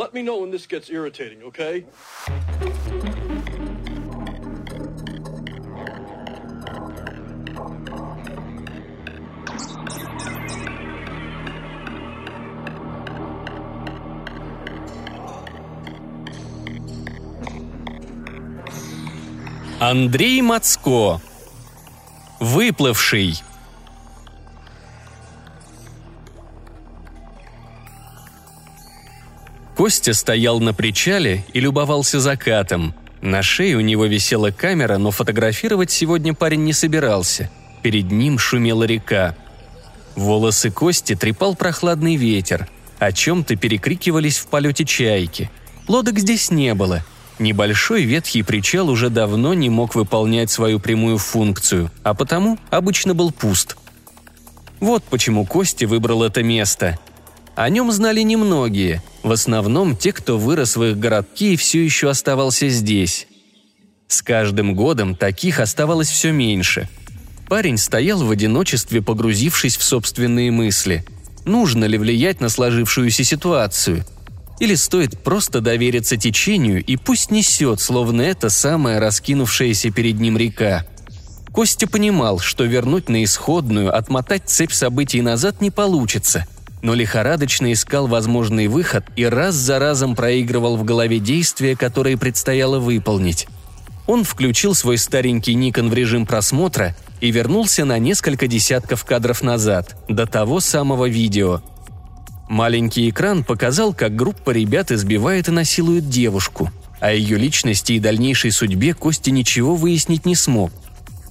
Let me know when this gets irritating, okay? Андрей Мацко. Выплывший. Костя стоял на причале и любовался закатом. На шее у него висела камера, но фотографировать сегодня парень не собирался. Перед ним шумела река. Волосы Кости трепал прохладный ветер. О чем-то перекрикивались в полете чайки. Лодок здесь не было. Небольшой ветхий причал уже давно не мог выполнять свою прямую функцию, а потому обычно был пуст. Вот почему Костя выбрал это место. О нем знали немногие, в основном те, кто вырос в их городке и все еще оставался здесь. С каждым годом таких оставалось все меньше. Парень стоял в одиночестве, погрузившись в собственные мысли. Нужно ли влиять на сложившуюся ситуацию? Или стоит просто довериться течению и пусть несет, словно это самая раскинувшаяся перед ним река? Костя понимал, что вернуть на исходную, отмотать цепь событий назад не получится – но лихорадочно искал возможный выход и раз за разом проигрывал в голове действия, которые предстояло выполнить. Он включил свой старенький Никон в режим просмотра и вернулся на несколько десятков кадров назад, до того самого видео. Маленький экран показал, как группа ребят избивает и насилует девушку. О ее личности и дальнейшей судьбе Костя ничего выяснить не смог.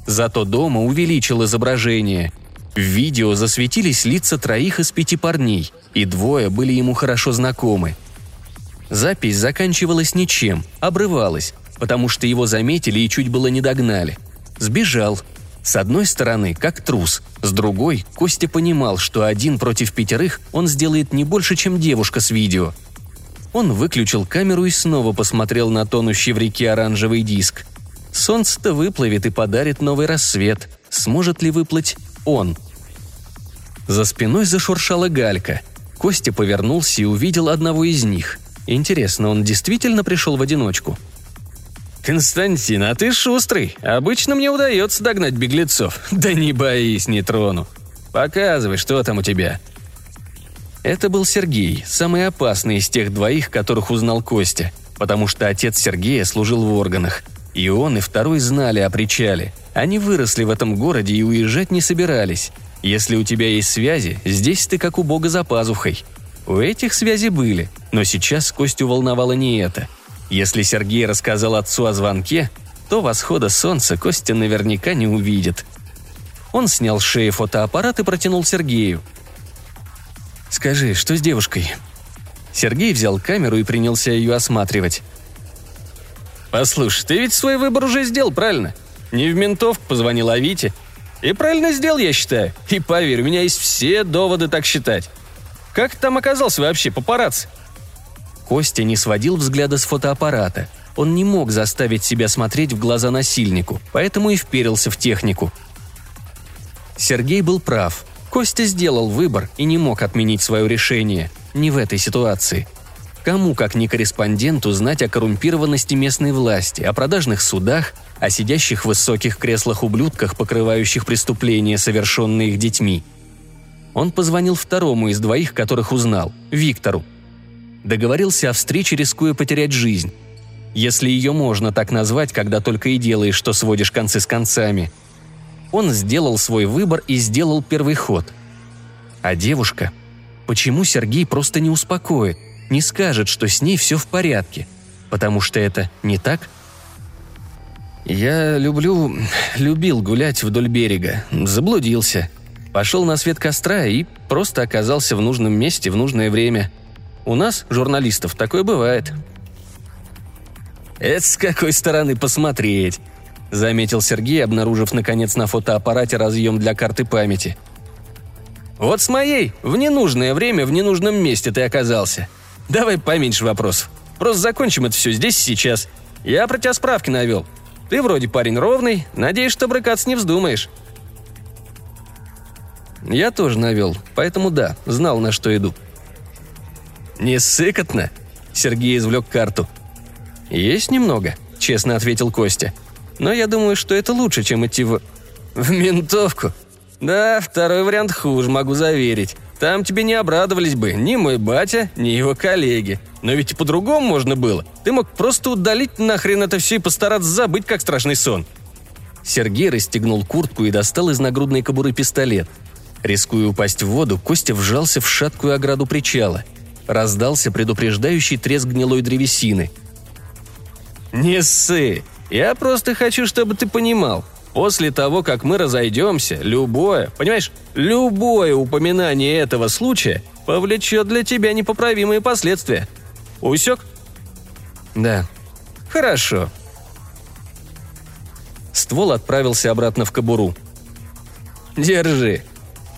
Зато дома увеличил изображение – в видео засветились лица троих из пяти парней, и двое были ему хорошо знакомы. Запись заканчивалась ничем, обрывалась, потому что его заметили и чуть было не догнали. Сбежал. С одной стороны, как трус, с другой, Костя понимал, что один против пятерых он сделает не больше, чем девушка с видео. Он выключил камеру и снова посмотрел на тонущий в реке оранжевый диск. Солнце-то выплывет и подарит новый рассвет. Сможет ли выплыть он. За спиной зашуршала галька. Костя повернулся и увидел одного из них. Интересно, он действительно пришел в одиночку? «Константин, а ты шустрый. Обычно мне удается догнать беглецов. Да не боись, не трону. Показывай, что там у тебя». Это был Сергей, самый опасный из тех двоих, которых узнал Костя, потому что отец Сергея служил в органах. И он, и второй знали о причале. Они выросли в этом городе и уезжать не собирались. Если у тебя есть связи, здесь ты как у бога за пазухой. У этих связи были, но сейчас Костю волновало не это. Если Сергей рассказал отцу о звонке, то восхода солнца Костя наверняка не увидит. Он снял с шеи фотоаппарат и протянул Сергею. «Скажи, что с девушкой?» Сергей взял камеру и принялся ее осматривать. «Послушай, ты ведь свой выбор уже сделал, правильно? Не в ментовку позвонил, а Вите. И правильно сделал, я считаю. И поверь, у меня есть все доводы так считать. Как там оказался вообще, папарацци?» Костя не сводил взгляда с фотоаппарата. Он не мог заставить себя смотреть в глаза насильнику, поэтому и вперился в технику. Сергей был прав. Костя сделал выбор и не мог отменить свое решение. Не в этой ситуации – Кому, как не корреспонденту, знать о коррумпированности местной власти, о продажных судах, о сидящих в высоких креслах ублюдках, покрывающих преступления, совершенные их детьми? Он позвонил второму из двоих, которых узнал, Виктору. Договорился о встрече, рискуя потерять жизнь. Если ее можно так назвать, когда только и делаешь, что сводишь концы с концами. Он сделал свой выбор и сделал первый ход. А девушка? Почему Сергей просто не успокоит? Не скажет, что с ней все в порядке, потому что это не так? Я люблю... любил гулять вдоль берега. Заблудился. Пошел на свет костра и просто оказался в нужном месте в нужное время. У нас, журналистов, такое бывает. «Это с какой стороны посмотреть?» – заметил Сергей, обнаружив наконец на фотоаппарате разъем для карты памяти. «Вот с моей, в ненужное время в ненужном месте ты оказался. Давай поменьше вопросов. Просто закончим это все здесь и сейчас. Я про тебя справки навел. Ты вроде парень ровный, надеюсь, что брыкаться не вздумаешь». Я тоже навел, поэтому да, знал, на что иду. «Не сыкотно?» Сергей извлек карту. «Есть немного», — честно ответил Костя. «Но я думаю, что это лучше, чем идти в... в ментовку. Да, второй вариант хуже, могу заверить. Там тебе не обрадовались бы ни мой батя, ни его коллеги. Но ведь и по-другому можно было. Ты мог просто удалить нахрен это все и постараться забыть, как страшный сон». Сергей расстегнул куртку и достал из нагрудной кобуры пистолет. Рискуя упасть в воду, Костя вжался в шаткую ограду причала. Раздался предупреждающий треск гнилой древесины. «Не ссы! Я просто хочу, чтобы ты понимал. После того, как мы разойдемся, любое, понимаешь, любое упоминание этого случая повлечет для тебя непоправимые последствия. Усек? Да. Хорошо. Ствол отправился обратно в кобуру. Держи.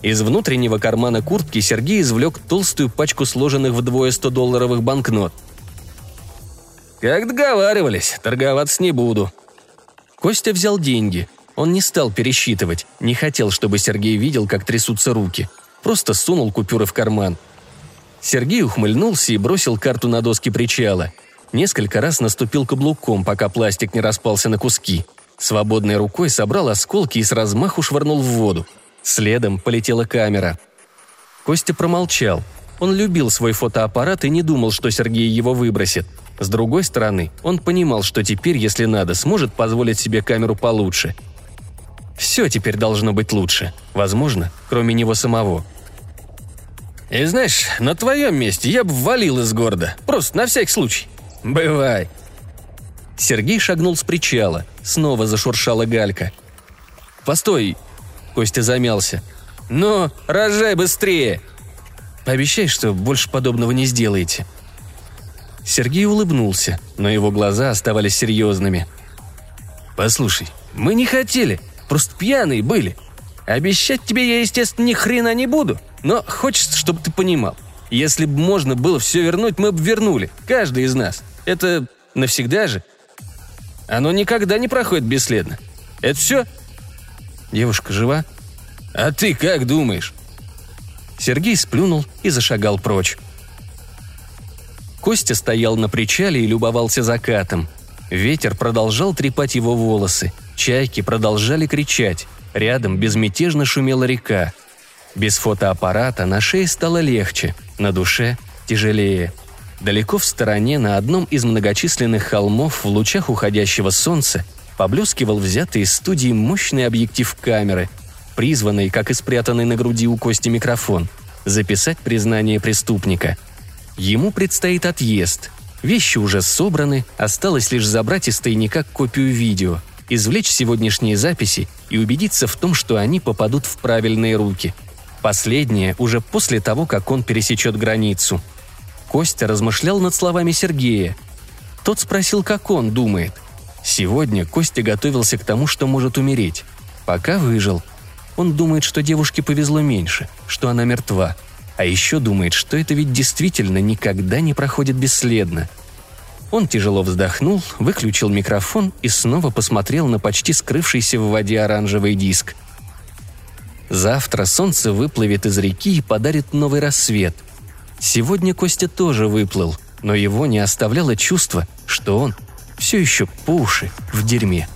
Из внутреннего кармана куртки Сергей извлек толстую пачку сложенных вдвое 100-долларовых банкнот. «Как договаривались, торговаться не буду». Костя взял деньги – он не стал пересчитывать, не хотел, чтобы Сергей видел, как трясутся руки. Просто сунул купюры в карман. Сергей ухмыльнулся и бросил карту на доски причала. Несколько раз наступил каблуком, пока пластик не распался на куски. Свободной рукой собрал осколки и с размаху швырнул в воду. Следом полетела камера. Костя промолчал. Он любил свой фотоаппарат и не думал, что Сергей его выбросит. С другой стороны, он понимал, что теперь, если надо, сможет позволить себе камеру получше – все теперь должно быть лучше. Возможно, кроме него самого. И знаешь, на твоем месте я бы валил из города. Просто на всякий случай. Бывай. Сергей шагнул с причала. Снова зашуршала галька. «Постой!» Костя замялся. «Ну, рожай быстрее!» «Пообещай, что больше подобного не сделаете». Сергей улыбнулся, но его глаза оставались серьезными. «Послушай, мы не хотели. Просто пьяные были. Обещать тебе я, естественно, ни хрена не буду, но хочется, чтобы ты понимал. Если бы можно было все вернуть, мы бы вернули. Каждый из нас. Это навсегда же. Оно никогда не проходит бесследно. Это все? Девушка жива? А ты как думаешь? Сергей сплюнул и зашагал прочь. Костя стоял на причале и любовался закатом. Ветер продолжал трепать его волосы. Чайки продолжали кричать. Рядом безмятежно шумела река. Без фотоаппарата на шее стало легче, на душе тяжелее. Далеко в стороне, на одном из многочисленных холмов в лучах уходящего солнца, поблескивал взятый из студии мощный объектив камеры, призванный, как и спрятанный на груди у Кости микрофон, записать признание преступника. Ему предстоит отъезд. Вещи уже собраны, осталось лишь забрать из тайника копию видео – извлечь сегодняшние записи и убедиться в том, что они попадут в правильные руки. Последнее уже после того, как он пересечет границу. Костя размышлял над словами Сергея. Тот спросил, как он думает. Сегодня Костя готовился к тому, что может умереть. Пока выжил. Он думает, что девушке повезло меньше, что она мертва. А еще думает, что это ведь действительно никогда не проходит бесследно – он тяжело вздохнул, выключил микрофон и снова посмотрел на почти скрывшийся в воде оранжевый диск. Завтра солнце выплывет из реки и подарит новый рассвет. Сегодня Костя тоже выплыл, но его не оставляло чувство, что он все еще по уши в дерьме.